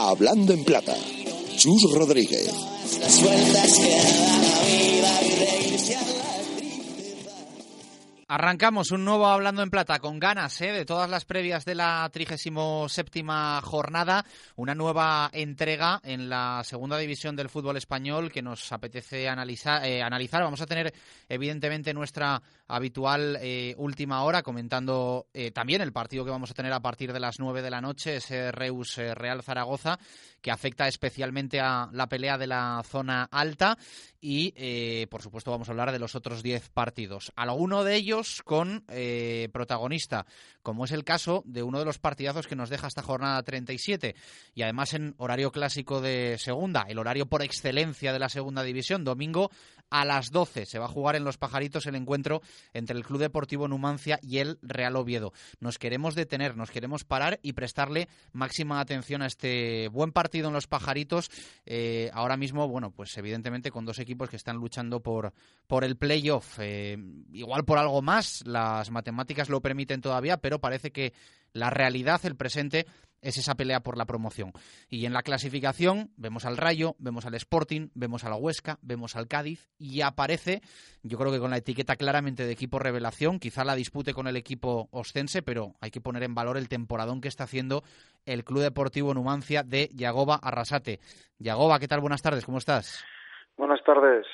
Hablando en Plata, Chus Rodríguez. Arrancamos un nuevo Hablando en Plata con ganas ¿eh? de todas las previas de la 37 jornada, una nueva entrega en la segunda división del fútbol español que nos apetece analizar. eh, analizar. Vamos a tener evidentemente nuestra habitual eh, última hora comentando eh, también el partido que vamos a tener a partir de las 9 de la noche, ese Reus Real Zaragoza, que afecta especialmente a la pelea de la zona alta y, por supuesto, vamos a hablar de los otros 10 partidos. Alguno de ellos con eh, protagonista, como es el caso de uno de los partidazos que nos deja esta jornada 37 y además en horario clásico de segunda, el horario por excelencia de la segunda división, domingo a las 12 se va a jugar en Los Pajaritos el encuentro entre el Club Deportivo Numancia y el Real Oviedo. Nos queremos detener, nos queremos parar y prestarle máxima atención a este buen partido en Los Pajaritos. Eh, ahora mismo, bueno, pues evidentemente con dos equipos que están luchando por, por el playoff. Eh, igual por algo más, las matemáticas lo permiten todavía, pero parece que la realidad, el presente, es esa pelea por la promoción. Y en la clasificación vemos al Rayo, vemos al Sporting, vemos a la Huesca, vemos al Cádiz y aparece, yo creo que con la etiqueta claramente de equipo revelación, quizá la dispute con el equipo ostense, pero hay que poner en valor el temporadón que está haciendo el Club Deportivo Numancia de Yagoba Arrasate. Yagoba, ¿qué tal? Buenas tardes, ¿cómo estás? Buenas tardes.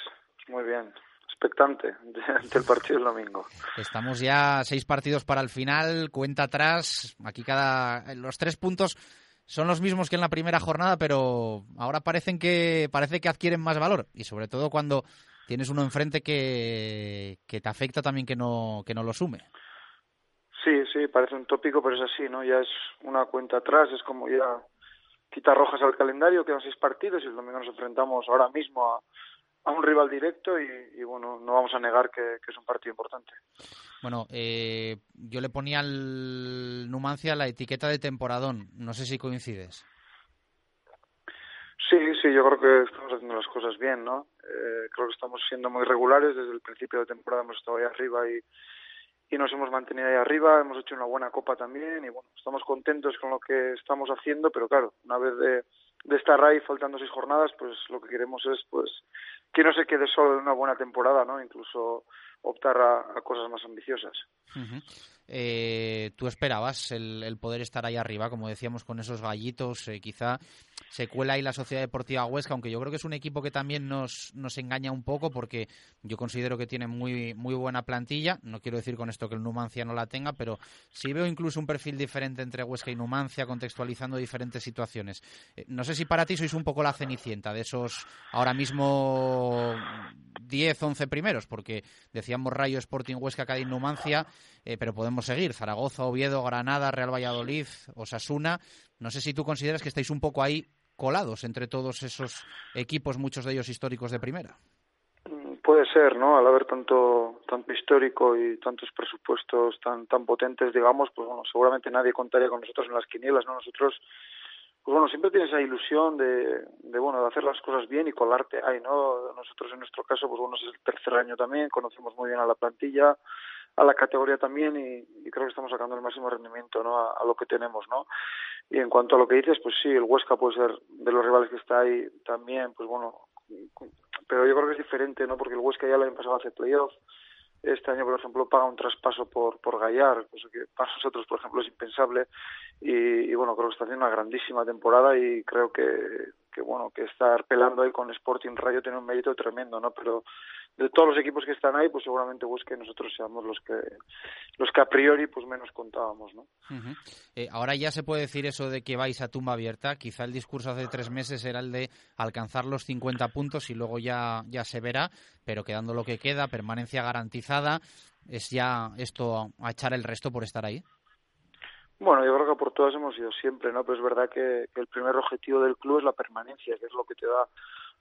Muy bien. Expectante ante el partido del domingo. Estamos ya seis partidos para el final, cuenta atrás. Aquí cada los tres puntos son los mismos que en la primera jornada, pero ahora parecen que parece que adquieren más valor y sobre todo cuando tienes uno enfrente que, que te afecta también que no que no lo sume. Sí, sí, parece un tópico, pero es así, ¿no? Ya es una cuenta atrás, es como ya quitar rojas al calendario, quedan seis partidos y el domingo nos enfrentamos ahora mismo a, a un rival directo y, y, bueno, no vamos a negar que, que es un partido importante. Bueno, eh, yo le ponía al Numancia la etiqueta de temporadón. No sé si coincides. Sí, sí, yo creo que estamos haciendo las cosas bien, ¿no? Eh, creo que estamos siendo muy regulares. Desde el principio de temporada hemos estado ahí arriba y, y nos hemos mantenido ahí arriba. Hemos hecho una buena copa también y bueno, estamos contentos con lo que estamos haciendo, pero claro, una vez de, de estar ahí faltando seis jornadas, pues lo que queremos es pues que no se quede solo en una buena temporada, ¿no? Incluso optar a, cosas más ambiciosas. Eh, ¿Tú esperabas el, poder estar ahí arriba, como decíamos, con esos gallitos? Eh, quizá se cuela ahí la Sociedad Deportiva Huesca, aunque yo creo que es un equipo que también nos, nos engaña un poco porque yo considero que tiene muy, muy buena plantilla. No quiero decir con esto que el Numancia no la tenga, pero sí veo incluso un perfil diferente entre Huesca y Numancia, contextualizando diferentes situaciones. Eh, no sé si para ti sois un poco la cenicienta de esos ahora mismo 10, 11 primeros, porque decíamos Rayo, Sporting, Huesca, Cádiz, Numancia, eh, pero podemos seguir. Zaragoza, Oviedo, Granada, Real Valladolid, Osasuna. No sé si tú consideras que estáis un poco ahí colados entre todos esos equipos, muchos de ellos históricos de primera. Puede ser, ¿no? Al haber tanto tanto histórico y tantos presupuestos tan tan potentes, digamos, pues bueno, seguramente nadie contaría con nosotros en las quinielas, ¿no? Nosotros pues bueno, siempre tienes esa ilusión de, de, bueno, de hacer las cosas bien y colarte ahí, ¿no? Nosotros en nuestro caso, pues bueno, es el tercer año también, conocemos muy bien a la plantilla, a la categoría también y, y creo que estamos sacando el máximo rendimiento, ¿no? A, lo que tenemos, ¿no? Y en cuanto a lo que dices, pues sí, el Huesca puede ser de los rivales que está ahí también, pues bueno, pero yo creo que es diferente, ¿no? Porque el Huesca ya el año pasado hace playoff, este año, por ejemplo, paga un traspaso por, por Gallar, cosa que para nosotros, por ejemplo, es impensable. Y, y, bueno, creo que está haciendo una grandísima temporada y creo que, que bueno, que estar pelando ahí con Sporting Rayo tiene un mérito tremendo, ¿no? Pero de todos los equipos que están ahí, pues seguramente busque nosotros seamos los que los que a priori pues menos contábamos, ¿no? Uh -huh. eh, ahora ya se puede decir eso de que vais a tumba abierta. Quizá el discurso hace tres meses era el de alcanzar los 50 puntos y luego ya ya se verá, pero quedando lo que queda, permanencia garantizada, es ya esto a echar el resto por estar ahí. Bueno, yo creo que por todas hemos ido siempre, ¿no? Pero es verdad que, que el primer objetivo del club es la permanencia, que es lo que te da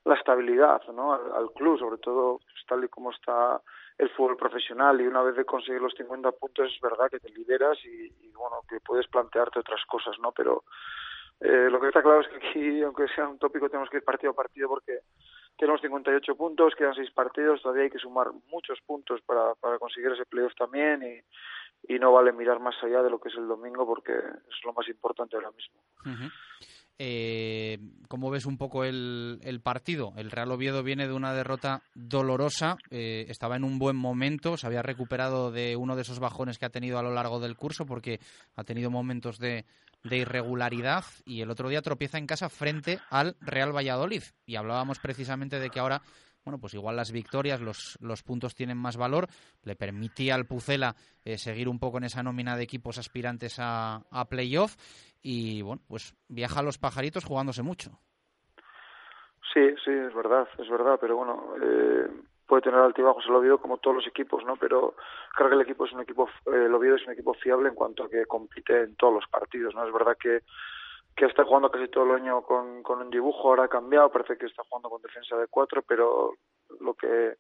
la estabilidad, ¿no? Al, al club, sobre todo pues, tal y como está el fútbol profesional y una vez de conseguir los 50 puntos es verdad que te liberas y, bueno, que puedes plantearte otras cosas, ¿no? Pero eh, lo que está claro es que aquí, aunque sea un tópico, tenemos que ir partido a partido porque tenemos 58 puntos, quedan seis partidos, todavía hay que sumar muchos puntos para, para conseguir ese playoff también y, no vale mirar más allá de lo que es el domingo porque es lo más importante ahora mismo. Eh, ¿Cómo ves un poco el, el partido? El Real Oviedo viene de una derrota dolorosa, eh, estaba en un buen momento, se había recuperado de uno de esos bajones que ha tenido a lo largo del curso porque ha tenido momentos de, de irregularidad y el otro día tropieza en casa frente al Real Valladolid. Y hablábamos precisamente de que ahora, bueno, pues igual las victorias, los, puntos tienen más valor. Le permitía al Pucela eh, seguir un poco en esa nómina de equipos aspirantes a, a playoff. Y bueno, pues viaja a los pajaritos jugándose mucho. Sí, sí, es verdad, es verdad, pero bueno, eh, puede tener altibajos el Oviedo como todos los equipos, ¿no? Pero creo que el equipo es un equipo, eh, el Oviedo es un equipo fiable en cuanto a que compite en todos los partidos, ¿no? Es verdad que que está jugando casi todo el año con, con un dibujo, ahora ha cambiado, parece que está jugando con defensa de cuatro, pero lo que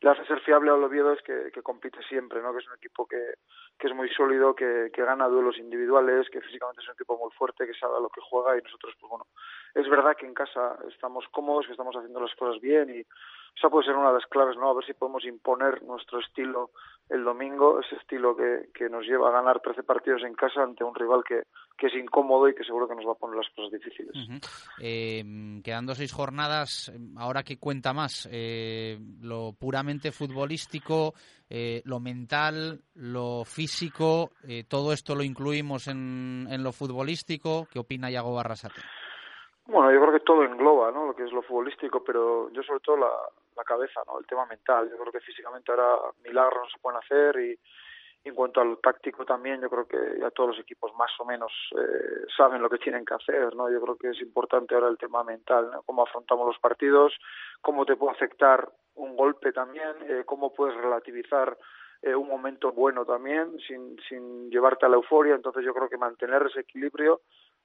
le hace ser fiable al Oviedo es que, que compite siempre, ¿no? Que es un equipo que, que es muy sólido, que, que gana duelos individuales, que físicamente es un equipo muy fuerte, que sabe lo que juega y nosotros, pues bueno, es verdad que en casa estamos cómodos, que estamos haciendo las cosas bien y esa puede ser una de las claves, ¿no? A ver si podemos imponer nuestro estilo el domingo, ese estilo que, que nos lleva a ganar 13 partidos en casa ante un rival que, que es incómodo y que seguro que nos va a poner las cosas difíciles. Eh, quedando seis jornadas, ahora qué cuenta más, Eh, lo puramente futbolístico, eh, lo mental, lo físico, eh, todo esto lo incluimos en, en lo futbolístico. ¿Qué opina Yago Barrasate? Bueno, yo creo que todo engloba, ¿no? Lo que es lo futbolístico, pero yo sobre todo la, la cabeza, ¿no? El tema mental. Yo creo que físicamente ahora milagros no se pueden hacer y, en cuanto al táctico también, yo creo que ya todos los equipos más o menos eh, saben lo que tienen que hacer, ¿no? Yo creo que es importante ahora el tema mental, ¿no? Cómo afrontamos los partidos, cómo te puede afectar un golpe también, eh, cómo puedes relativizar eh, un momento bueno también sin, sin llevarte a la euforia. Entonces yo creo que mantener ese equilibrio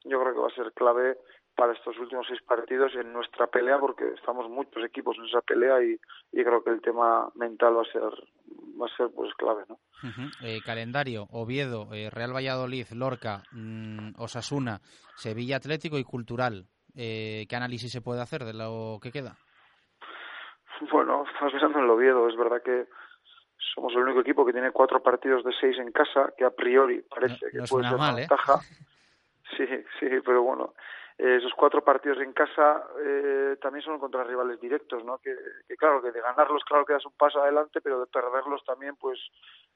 yo creo que va a ser clave para estos últimos seis partidos en nuestra pelea porque estamos muchos equipos en esa pelea y, y creo que el tema mental va a ser va a ser pues clave no. Eh, calendario, Oviedo, eh, Real Valladolid, Lorca, mm, Osasuna, Sevilla Atlético y Cultural. Eh, ¿Qué análisis se puede hacer de lo que queda? bueno estás pensando en el Oviedo es verdad que somos el único equipo que tiene cuatro partidos de seis en casa que a priori parece No- que no puede ser mal, una ¿eh? ventaja sí sí pero bueno eh, esos cuatro partidos en casa eh, también son contra rivales directos, ¿no? Que, que claro, que de ganarlos, claro que das un paso adelante, pero de perderlos también, pues,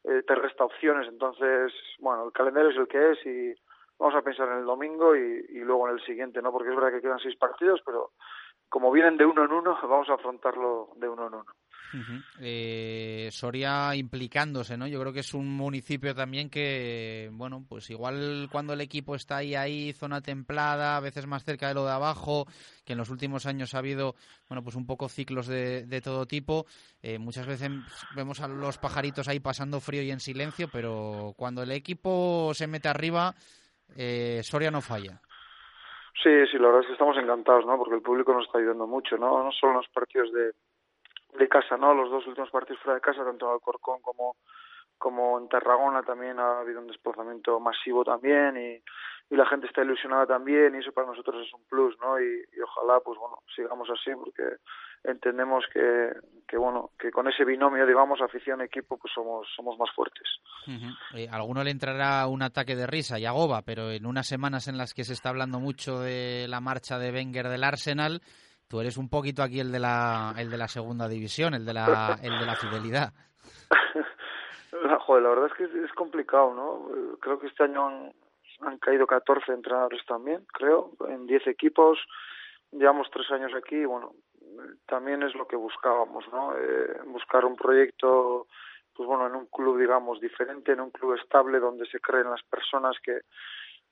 eh, te resta opciones. Entonces, bueno, el calendario es el que es y vamos a pensar en el domingo y, y luego en el siguiente, ¿no? Porque es verdad que quedan seis partidos, pero como vienen de uno en uno, vamos a afrontarlo de uno en uno. Eh, Soria implicándose, ¿no? Yo creo que es un municipio también que, bueno, pues igual cuando el equipo está ahí, ahí, zona templada, a veces más cerca de lo de abajo, que en los últimos años ha habido, bueno, pues un poco ciclos de, de todo tipo. Eh, muchas veces vemos a los pajaritos ahí pasando frío y en silencio, pero cuando el equipo se mete arriba, eh, Soria no falla. Sí, sí, la verdad es que estamos encantados, ¿no? Porque el público nos está ayudando mucho, ¿no? No solo en los partidos de, de casa, ¿no? Los dos últimos partidos fuera de casa, tanto en Alcorcón como, como en Tarragona también ha habido un desplazamiento masivo también y, y la gente está ilusionada también y eso para nosotros es un plus, ¿no? Y, y ojalá, pues bueno, sigamos así porque entendemos que, que, bueno, que con ese binomio, digamos, afición-equipo, pues somos, somos más fuertes. Eh, alguno le entrará un ataque de risa y agoba, pero en unas semanas en las que se está hablando mucho de la marcha de Wenger del Arsenal, tú eres un poquito aquí el de la, el de la segunda división, el de la, el de la fidelidad. Joder, la verdad es que es, complicado, ¿no? Creo que este año han, han caído 14 entrenadores también, creo, en 10 equipos. Llevamos tres años aquí y, bueno, también es lo que buscábamos, ¿no? Eh, buscar un proyecto, pues bueno, en un club, digamos, diferente, en un club estable donde se creen las personas que,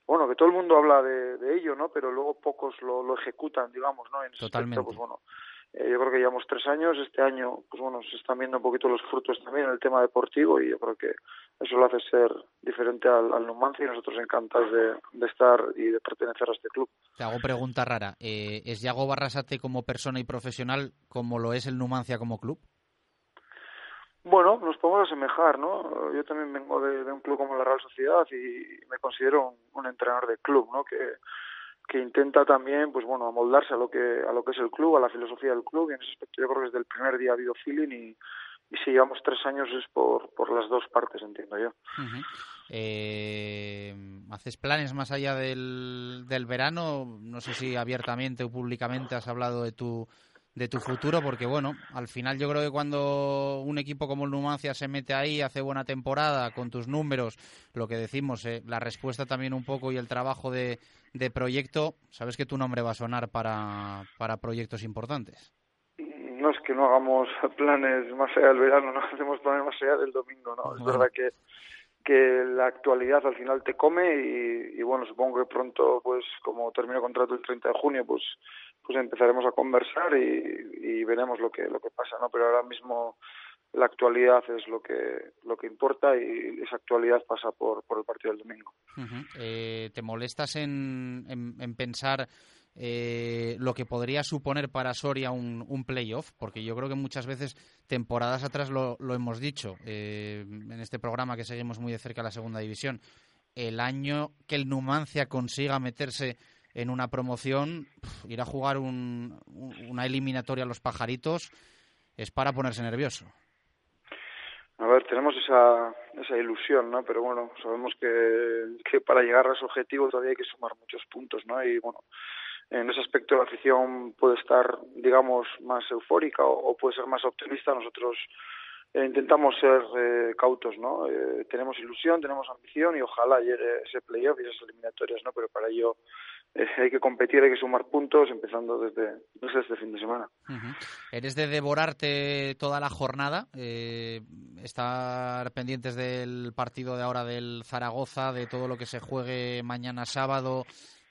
bueno, que todo el mundo habla de, de ello, ¿no? Pero luego pocos lo, lo ejecutan, digamos, ¿no? En Totalmente. aspecto, pues bueno, Eh, yo creo que llevamos tres años, este año, pues bueno, se están viendo un poquito los frutos también en el tema deportivo y yo creo que eso lo hace ser diferente al, al Numancia y nosotros encantados de, de estar y de pertenecer a este club. Te hago pregunta rara. Eh, ¿Es Yago Barrasate como persona y profesional como lo es el Numancia como club? Bueno, nos podemos asemejar, ¿no? Yo también vengo de, un club como la Real Sociedad y me considero un, entrenador de club, ¿no? Que, intenta también, pues bueno, amoldarse a lo que a lo que es el club, a la filosofía del club. Y en ese aspecto yo creo que desde el primer día ha habido feeling y, si llevamos tres años es por, por las dos partes, entiendo yo. Eh, ¿Haces planes más allá del, del verano? No sé si abiertamente o públicamente has hablado de tu de tu futuro, porque bueno, al final yo creo que cuando un equipo como el Numancia se mete ahí, hace buena temporada con tus números, lo que decimos, eh, la respuesta también un poco y el trabajo de, de proyecto, sabes que tu nombre va a sonar para, para proyectos importantes. No es que no hagamos planes más allá del verano, no hacemos planes más allá del domingo, ¿no? Es verdad que que la actualidad al final te come y, y bueno, supongo que pronto, pues como termino contrato el 30 de junio, pues pues empezaremos a conversar y, veremos lo que lo que pasa, ¿no? Pero ahora mismo la actualidad es lo que lo que importa y esa actualidad pasa por por el partido del domingo. Eh, ¿Te molestas en, en- en pensar eh, lo que podría suponer para Soria un, un playoff? Porque yo creo que muchas veces, temporadas atrás, lo, lo hemos dicho eh, en este programa que seguimos muy de cerca la segunda división. El año que el Numancia consiga meterse en una promoción, ir a jugar un- un- una eliminatoria a los pajaritos es para ponerse nervioso. A ver, tenemos esa, esa ilusión, ¿no? Pero bueno, sabemos que, para llegar a ese objetivo todavía hay que sumar muchos puntos, ¿no? Y bueno, en ese aspecto la afición puede estar, digamos, más eufórica o, o puede ser más optimista. Nosotros eh, intentamos ser eh, cautos, ¿no? Eh, tenemos ilusión, tenemos ambición y ojalá llegue ese playoff y esas eliminatorias, ¿no? Pero para ello eh, hay que competir, hay que sumar puntos, empezando desde, desde este fin de semana. ¿Eres de devorarte toda la jornada? Eh, estar pendientes del partido de ahora del Zaragoza, de todo lo que se juegue mañana sábado.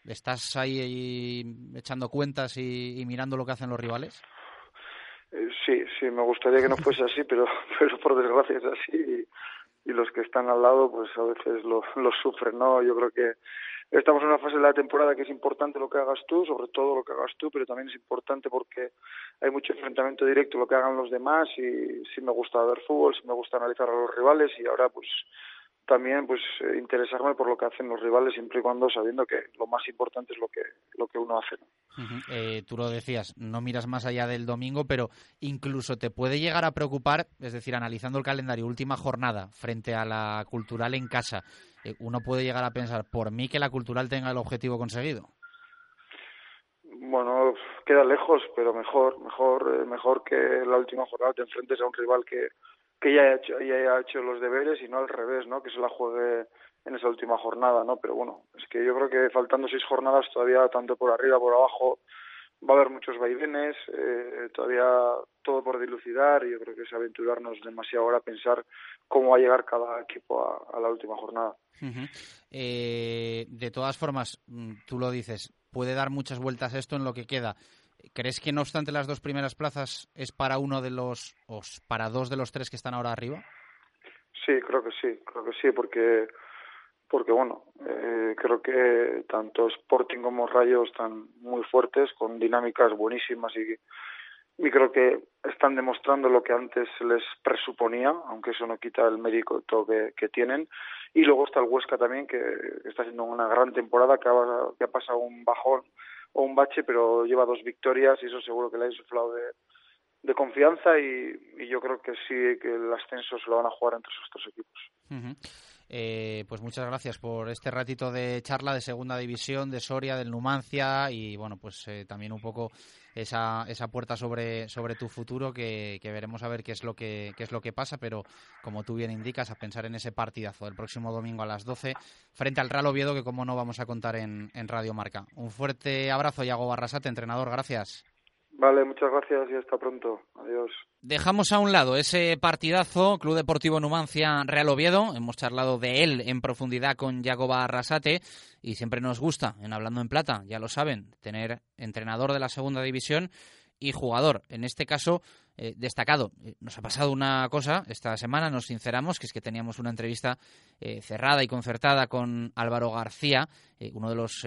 ¿Estás ahí, echando cuentas y, y mirando lo que hacen los rivales? Eh, Sí, sí, me gustaría que no fuese así, pero, pero por desgracia es así y, los que están al lado pues a veces lo, sufren, ¿no? Yo creo que estamos en una fase de la temporada que es importante lo que hagas tú, sobre todo lo que hagas tú, pero también es importante porque hay mucho enfrentamiento directo lo que hagan los demás y sí me gusta ver fútbol, sí me gusta analizar a los rivales y ahora pues también pues eh, interesarme por lo que hacen los rivales siempre y cuando sabiendo que lo más importante es lo que lo que uno hace. ¿no? Eh, tú lo decías, no miras más allá del domingo, pero incluso te puede llegar a preocupar, es decir, analizando el calendario, última jornada frente a la cultural en casa, eh, uno puede llegar a pensar, por mí que la cultural tenga el objetivo conseguido. Bueno, queda lejos, pero mejor, mejor, eh, mejor que la última jornada te enfrentes a un rival que, que ya haya hecho, los deberes y no al revés, ¿no? Que se la juegue en esa última jornada, ¿no? Pero bueno, es que yo creo que faltando seis jornadas todavía, tanto por arriba, por abajo, va a haber muchos vaivenes, eh, todavía todo por dilucidar y yo creo que es aventurarnos demasiado ahora a pensar cómo va a llegar cada equipo a, la última jornada. Eh, de todas formas, mm, tú lo dices, puede dar muchas vueltas esto en lo que queda. ¿Crees que no obstante las dos primeras plazas es para uno de los, o para dos de los tres que están ahora arriba? Sí, creo que sí, creo que sí, porque porque bueno, eh, creo que tanto Sporting como Rayo están muy fuertes, con dinámicas buenísimas y, y creo que están demostrando lo que antes les presuponía, aunque eso no quita el mérito que, que tienen. Y luego está el Huesca también, que está haciendo una gran temporada, que ha, que ha pasado un bajón o un bache, pero lleva dos victorias y eso seguro que le ha insuflado de, de confianza y, yo creo que sí, que el ascenso se lo van a jugar entre esos equipos. Eh, pues muchas gracias por este ratito de charla de Segunda División, de Soria, del Numancia y bueno, pues eh, también un poco esa, esa puerta sobre, sobre tu futuro que, veremos a ver qué es lo que qué es lo que pasa, pero como tú bien indicas, a pensar en ese partidazo del próximo domingo a las 12 frente al Real Oviedo que como no vamos a contar en, en Radio Marca. Un fuerte abrazo, Iago Barrasate, entrenador, gracias. Vale, muchas gracias y hasta pronto. Adiós. Dejamos a un lado ese partidazo, Club Deportivo Numancia Real Oviedo. Hemos charlado de él en profundidad con Jacoba Arrasate y siempre nos gusta, en Hablando en Plata, ya lo saben, tener entrenador de la segunda división y jugador. En este caso, eh, destacado. Eh, nos ha pasado una cosa esta semana, nos sinceramos, que es que teníamos una entrevista eh, cerrada y concertada con Álvaro García, uno de los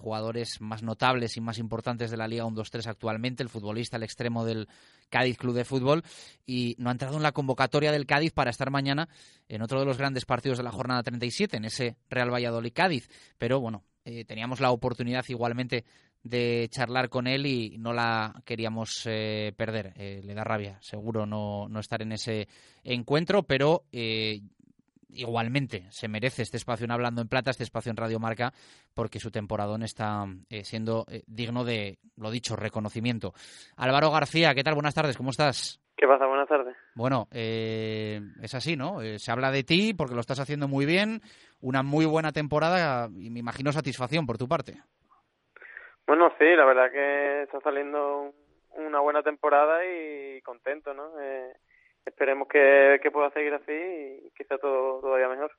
jugadores más notables y más importantes de la Liga 1-2-3 actualmente, el futbolista, el extremo del Cádiz Club de Fútbol, y no ha entrado en la convocatoria del Cádiz para estar mañana en otro de los grandes partidos de la jornada 37, en ese Real Valladolid-Cádiz. Pero bueno, teníamos la oportunidad igualmente de charlar con él y no la queríamos eh, perder. Eh, le da rabia, seguro, no, no, estar en ese encuentro, pero eh, igualmente se merece este espacio en Hablando en Plata, este espacio en Radio Marca, porque su temporadón está siendo digno de, lo dicho, reconocimiento. Álvaro García, ¿qué tal? Buenas tardes, ¿cómo estás? ¿Qué pasa? Buenas tardes. Bueno, es así, ¿no? se habla de ti porque lo estás haciendo muy bien, una muy buena temporada y me imagino satisfacción por tu parte. Bueno, sí, la verdad que está saliendo una buena temporada y contento, ¿no? Eh, esperemos que, pueda seguir así y que sea todo todavía mejor.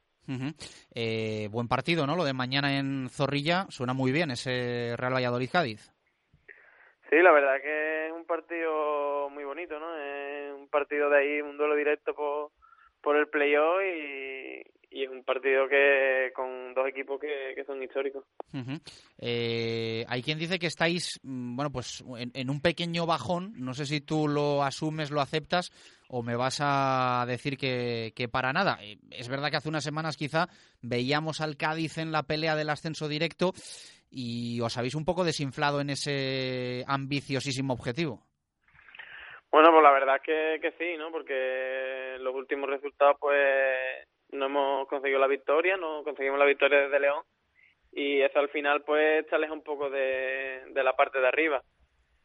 eh, buen partido, ¿no? Lo de mañana en Zorrilla suena muy bien, ese Real Valladolid-Cádiz. Sí, la verdad que es un partido muy bonito, ¿no? Es un partido de ahí, un duelo directo por, por el playoff y, y es un partido que con dos equipos que, son históricos. Eh, hay quien dice que estáis, mm, bueno, pues en, un pequeño bajón. No sé si tú lo asumes, lo aceptas o me vas a decir que, que para nada. Eh, es verdad que hace unas semanas quizá veíamos al Cádiz en la pelea del ascenso directo y os habéis un poco desinflado en ese ambiciosísimo objetivo. Bueno, pues la verdad que, que sí, ¿no? Porque los últimos resultados, pues no hemos conseguido la victoria, no conseguimos la victoria desde León y eso al final pues te aleja un poco de, de la parte de arriba.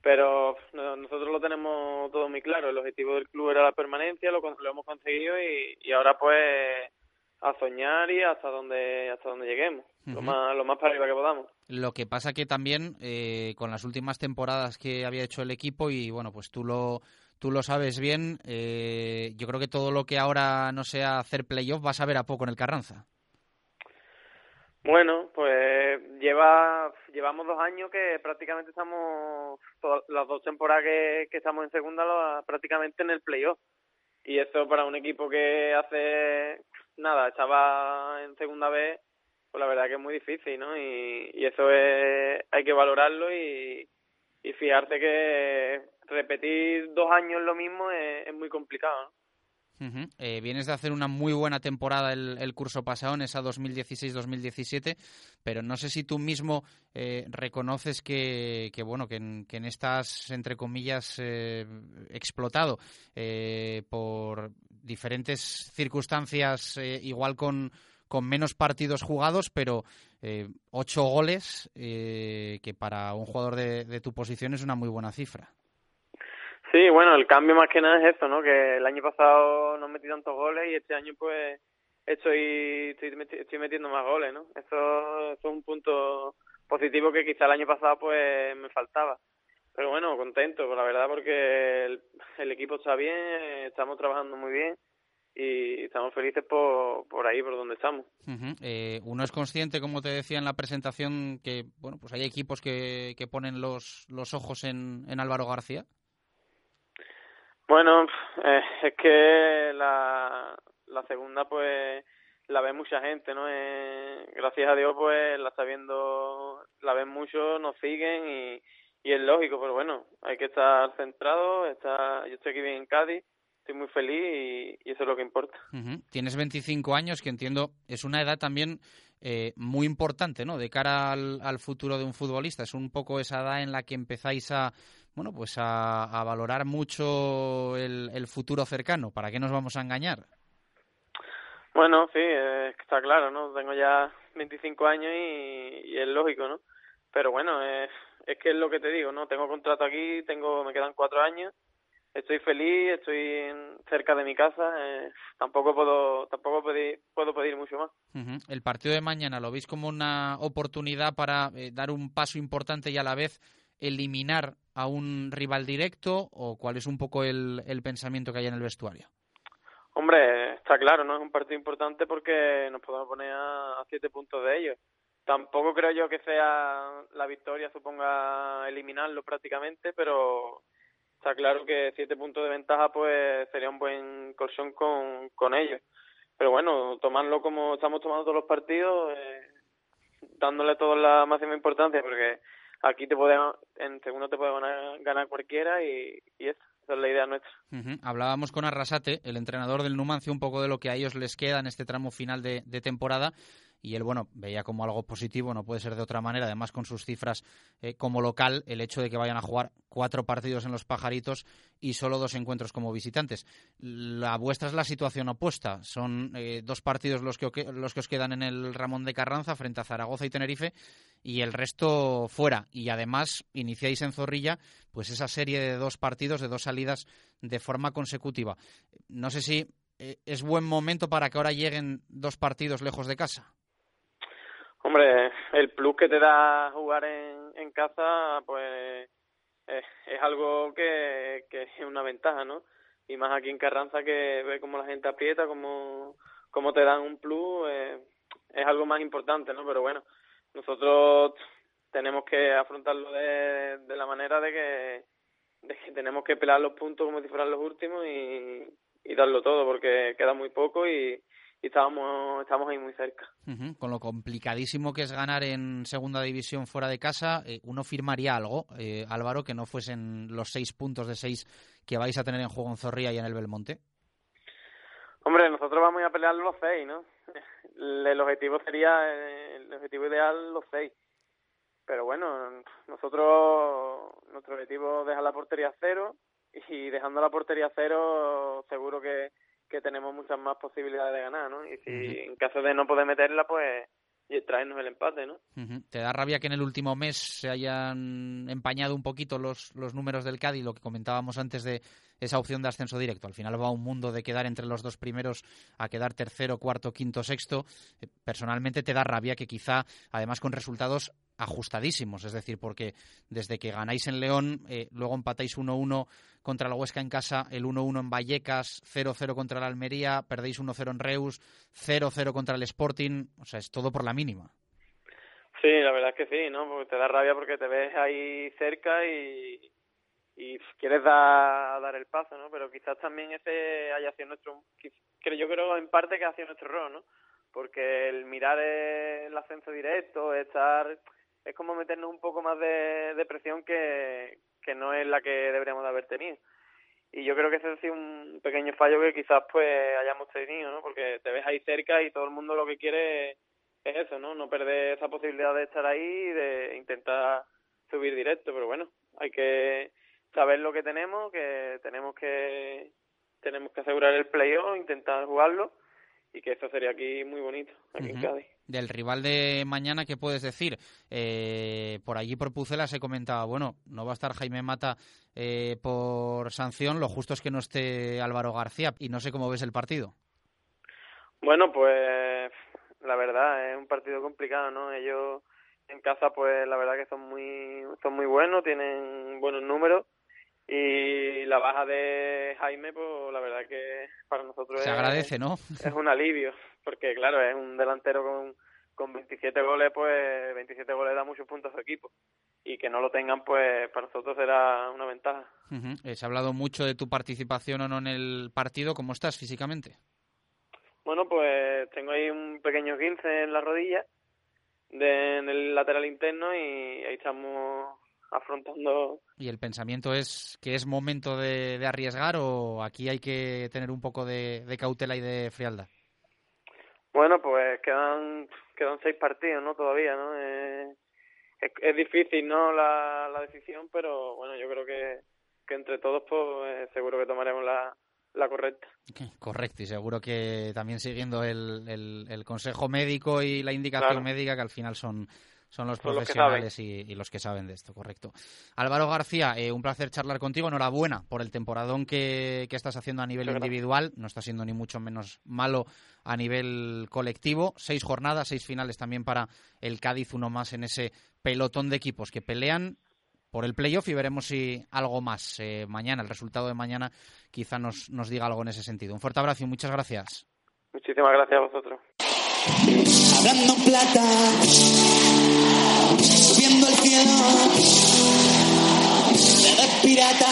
Pero nosotros lo tenemos todo muy claro, el objetivo del club era la permanencia, lo, lo hemos conseguido y, y ahora pues a soñar y hasta donde hasta donde lleguemos, lo más lo más para arriba que podamos. Lo que pasa que también eh, con las últimas temporadas que había hecho el equipo y bueno pues tú lo tú lo sabes bien, eh, yo creo que todo lo que ahora no sea hacer playoff va a saber a poco en el Carranza. Bueno, pues lleva llevamos dos años que prácticamente estamos las dos temporadas que, estamos en segunda prácticamente en el playoff y eso para un equipo que hace nada estaba en segunda vez pues la verdad que es muy difícil no y, y eso es hay que valorarlo y, y fijarte que repetir dos años lo mismo es, muy complicado. Eh, vienes de hacer una muy buena temporada el, curso pasado, en esa 2016-2017, pero no sé si tú mismo eh, reconoces que, bueno, que en, que en, estas, entre comillas, eh, explotado por diferentes circunstancias, igual con, con menos partidos jugados, pero ocho goles, que para un jugador de tu posición es una muy buena cifra. Sí, bueno, el cambio más que nada es eso, ¿no? Que el año pasado no metí tantos goles y este año pues estoy, estoy, metiendo más goles, ¿no? Eso, es un punto positivo que quizá el año pasado pues me faltaba. Pero bueno, contento, la verdad, porque el, equipo está bien, estamos trabajando muy bien y estamos felices por, por ahí, por donde estamos. eh, uno es consciente, como te decía en la presentación, que bueno, pues hay equipos que, que ponen los, los ojos en, en Álvaro García. Bueno, eh, es que la, la segunda pues la ve mucha gente, ¿no? Eh, gracias a Dios pues la está viendo, la ven mucho, nos siguen y, y es lógico, pero bueno, hay que estar centrado, está, yo estoy aquí bien en Cádiz, estoy muy feliz y, eso es lo que importa. Tienes 25 años, que entiendo es una edad también eh, muy importante, ¿no? De cara al, al futuro de un futbolista, es un poco esa edad en la que empezáis a bueno, pues a, valorar mucho el, futuro cercano. ¿Para qué nos vamos a engañar? Bueno, sí, está claro, ¿no? Tengo ya 25 años y, es lógico, ¿no? Pero bueno, es, es que es lo que te digo, ¿no? Tengo contrato aquí, tengo me quedan cuatro años, estoy feliz, estoy cerca de mi casa, eh, tampoco puedo tampoco pedir, puedo pedir mucho más. El partido de mañana lo veis como una oportunidad para eh, dar un paso importante y a la vez eliminar a un rival directo o cuál es un poco el, el pensamiento que hay en el vestuario? Hombre, está claro, no es un partido importante porque nos podemos poner a, siete puntos de ellos. Tampoco creo yo que sea la victoria suponga eliminarlo prácticamente, pero está claro que siete puntos de ventaja pues sería un buen colchón con, con ellos. Pero bueno, tomarlo como estamos tomando todos los partidos, eh, dándole toda la máxima importancia, porque aquí te puede, en segundo te puede ganar, ganar cualquiera y, y eso, esa es la idea nuestra. Ujú. Hablábamos con Arrasate, el entrenador del Numancia, un poco de lo que a ellos les queda en este tramo final de temporada. Y él, bueno, veía como algo positivo, no puede ser de otra manera, además con sus cifras eh, como local, el hecho de que vayan a jugar cuatro partidos en los pajaritos y solo dos encuentros como visitantes. La vuestra es la situación opuesta. Son eh, dos partidos los que, los que os quedan en el Ramón de Carranza frente a Zaragoza y Tenerife y el resto fuera. Y además iniciáis en Zorrilla pues esa serie de dos partidos, de dos salidas de forma consecutiva. No sé si eh, es buen momento para que ahora lleguen dos partidos lejos de casa. Hombre, el plus que te da jugar en, en casa, pues es, es algo que, es una ventaja, ¿no? Y más aquí en Carranza que ve cómo la gente aprieta, cómo, cómo te dan un plus, eh, es algo más importante, ¿no? Pero bueno, nosotros tenemos que afrontarlo de, de la manera de que, de que tenemos que pelar los puntos como si fueran los últimos y darlo todo, porque queda muy poco y, y estamos, estamos ahí muy cerca. Con lo complicadísimo que es ganar en segunda división fuera de casa, eh, uno firmaría algo, eh, Álvaro, que no fuesen los seis puntos de seis que vais a tener en juego en Zorrilla y en el Belmonte. Hombre, nosotros vamos a pelear los seis, ¿no? El objetivo sería, el objetivo ideal, los seis. Pero bueno, nosotros, nuestro objetivo es dejar la portería cero y dejando la portería cero seguro que, que tenemos muchas más posibilidades de ganar, ¿no? Y si en caso de no poder meterla, pues y traernos el empate, ¿no? ¿Te da rabia que en el último mes se hayan empañado un poquito los, los números del Cádiz, lo que comentábamos antes de esa opción de ascenso directo? Al final va un mundo de quedar entre los dos primeros a quedar tercero, cuarto, quinto, sexto. Eh, Personalmente te da rabia que quizá, además con resultados ajustadísimos, es decir, porque desde que ganáis en León, eh, luego empatáis 1-1 contra la Huesca en casa, el 1-1 en Vallecas, 0-0 contra la Almería, perdéis 1-0 en Reus, 0-0 contra el Sporting, o sea, es todo por la mínima. Sí, la verdad es que sí, ¿no? Porque te da rabia porque te ves ahí cerca y, y quieres dar, el paso, ¿no? Pero quizás también ese haya sido nuestro, que yo creo en parte que ha sido nuestro error, ¿no? Porque el mirar el ascenso directo, estar, es como meternos un poco más de presión que, que no es la que deberíamos de haber tenido. Y yo creo que ese ha sido un pequeño fallo que quizás pues hayamos tenido, ¿no? Porque te ves ahí cerca y todo el mundo lo que quiere es eso, ¿no? No perder esa posibilidad de estar ahí y de intentar subir directo, pero bueno, hay que saber lo que tenemos, que tenemos que tenemos que asegurar el playoff, intentar jugarlo y que eso sería aquí muy bonito, aquí en. Cádiz. Del rival de mañana, ¿qué puedes decir? Eh, por allí, por Pucela, se comentaba, bueno, no va a estar Jaime Mata eh, por sanción, lo justo es que no esté Álvaro García, y no sé cómo ves el partido. Bueno, pues la verdad es un partido complicado, ¿no? Ellos en casa, pues la verdad que son muy son muy buenos, tienen buenos números y la baja de Jaime, pues la verdad que para nosotros Se es, agradece, ¿no? es un alivio, porque claro, es un delantero con, con 27 goles, pues 27 goles da muchos puntos a su equipo y que no lo tengan, pues para nosotros será una ventaja. Eh, Se ha hablado mucho de tu participación o no en el partido. ¿Cómo estás físicamente? Bueno, pues tengo ahí un pequeño 15 en la rodilla, de, en el lateral interno y ahí estamos afrontando. ¿Y el pensamiento es que es momento de, de arriesgar o aquí hay que tener un poco de, de cautela y de frialdad? Bueno, pues quedan quedan seis partidos, ¿no? Todavía, ¿no? Eh, es, es difícil, ¿no? La, la decisión, pero bueno, yo creo que, que entre todos, pues eh, seguro que tomaremos la, la correcta. Correcto, y seguro que también siguiendo el, el- el consejo médico y la indicación Claro. médica, que al final son, son los Son los que profesionales y, y los que saben de esto, correcto. Álvaro García, eh, un placer charlar contigo. Enhorabuena por el temporadón que, que estás haciendo a nivel individual. No está siendo ni mucho menos malo a nivel colectivo. Seis jornadas, seis finales también para el Cádiz, uno más en ese pelotón de equipos que pelean por el playoff y veremos si algo más eh, mañana, el resultado de mañana quizá nos, nos diga algo en ese sentido. Un fuerte abrazo y muchas gracias. Muchísimas gracias a vosotros. Hablando en plata, subiendo el cielo, te despido pirata.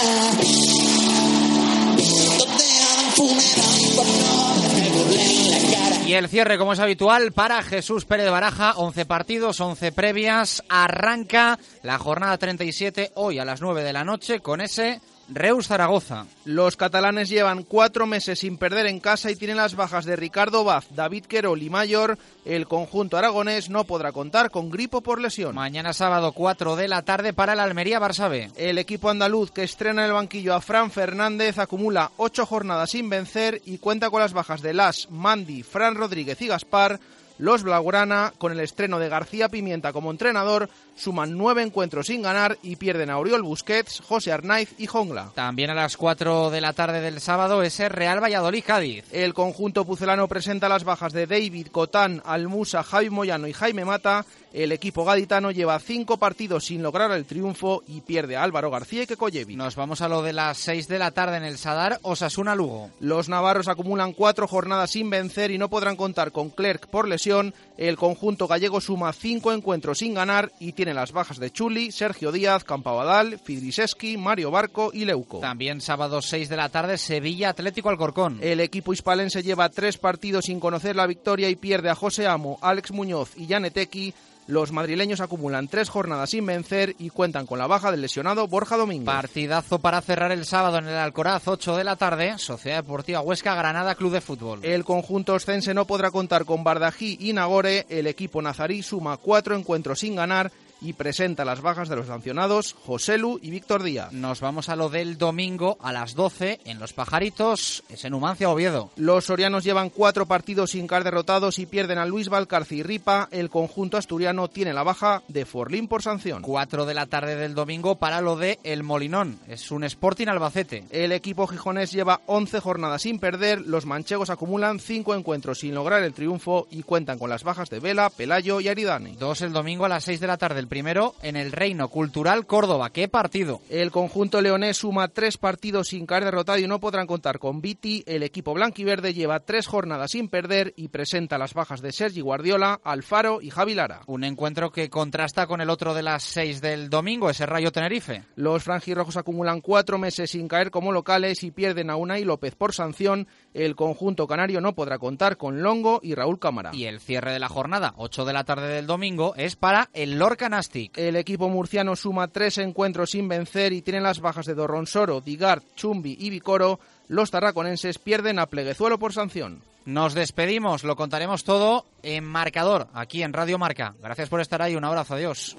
Y el cierre, como es habitual, para Jesús Pérez de Baraja. 11 partidos, 11 previas. Arranca la jornada 37 hoy a las 9 de la noche con ese Reus Zaragoza. Los catalanes llevan cuatro meses sin perder en casa y tienen las bajas de Ricardo Baz, David Querol y Mayor. El conjunto aragonés no podrá contar con gripo por lesión. Mañana sábado 4 de la tarde para el Almería Barça B. El equipo andaluz que estrena en el banquillo a Fran Fernández acumula ocho jornadas sin vencer y cuenta con las bajas de Las, Mandi, Fran Rodríguez y Gaspar. Los Blaugrana, con el estreno de García Pimienta como entrenador, suman nueve encuentros sin ganar y pierden a Oriol Busquets, José Arnaiz y Jongla. También a las 4 de la tarde del sábado ese Real Valladolid Cádiz. El conjunto pucelano presenta las bajas de David, Cotán, Almusa, Javi Moyano y Jaime Mata. El equipo gaditano lleva cinco partidos sin lograr el triunfo y pierde a Álvaro García y Kekoyevic. Nos vamos a lo de las 6 de la tarde en el Sadar, Osasuna Lugo. Los navarros acumulan cuatro jornadas sin vencer y no podrán contar con Clerc por lesión. El conjunto gallego suma cinco encuentros sin ganar y tiene las bajas de Chuli, Sergio Díaz, Campabadal, Fidriseski, Mario Barco y Leuco. También sábado 6 de la tarde Sevilla Atlético Alcorcón. El equipo hispalense lleva tres partidos sin conocer la victoria y pierde a José Amo, Alex Muñoz y Janetequi. Los madrileños acumulan tres jornadas sin vencer y cuentan con la baja del lesionado Borja Domínguez. Partidazo para cerrar el sábado en el Alcoraz, 8 de la tarde, Sociedad Deportiva Huesca, Granada Club de Fútbol. El conjunto oscense no podrá contar con Bardají y Nagore. El equipo nazarí suma cuatro encuentros sin ganar y presenta las bajas de los sancionados Joselu y Víctor Díaz. Nos vamos a lo del domingo a las 12 en Los Pajaritos, es en Numancia, Oviedo. Los sorianos llevan cuatro partidos sin caer derrotados y pierden a Luis Valcarce y Ripa. El conjunto asturiano tiene la baja de Forlín por sanción. 4 de la tarde del domingo para lo de El Molinón, es un Sporting Albacete. El equipo gijonés lleva 11 jornadas sin perder, los manchegos acumulan 5 encuentros sin lograr el triunfo y cuentan con las bajas de Vela, Pelayo y Aridane. Dos el domingo a las 6 de la tarde, el primero en el Reino Cultural Córdoba. ¡Qué partido! El conjunto leonés suma tres partidos sin caer derrotado y no podrán contar con Viti. El equipo blanquiverde lleva tres jornadas sin perder y presenta las bajas de Sergi Guardiola, Alfaro y Javi Lara. Un encuentro que contrasta con el otro de las 6 del domingo, ese Rayo Tenerife. Los franjirrojos acumulan cuatro meses sin caer como locales y pierden a Unai López por sanción. El conjunto canario no podrá contar con Longo y Raúl Cámara. Y el cierre de la jornada, 8 de la tarde del domingo, es para el Lorca el equipo murciano suma tres encuentros sin vencer y tiene las bajas de Dorronsoro, Digard, Chumbi y Vicoro. Los tarraconenses pierden a Pleguezuelo por sanción. Nos despedimos, lo contaremos todo en marcador, aquí en Radio Marca. Gracias por estar ahí, un abrazo, adiós.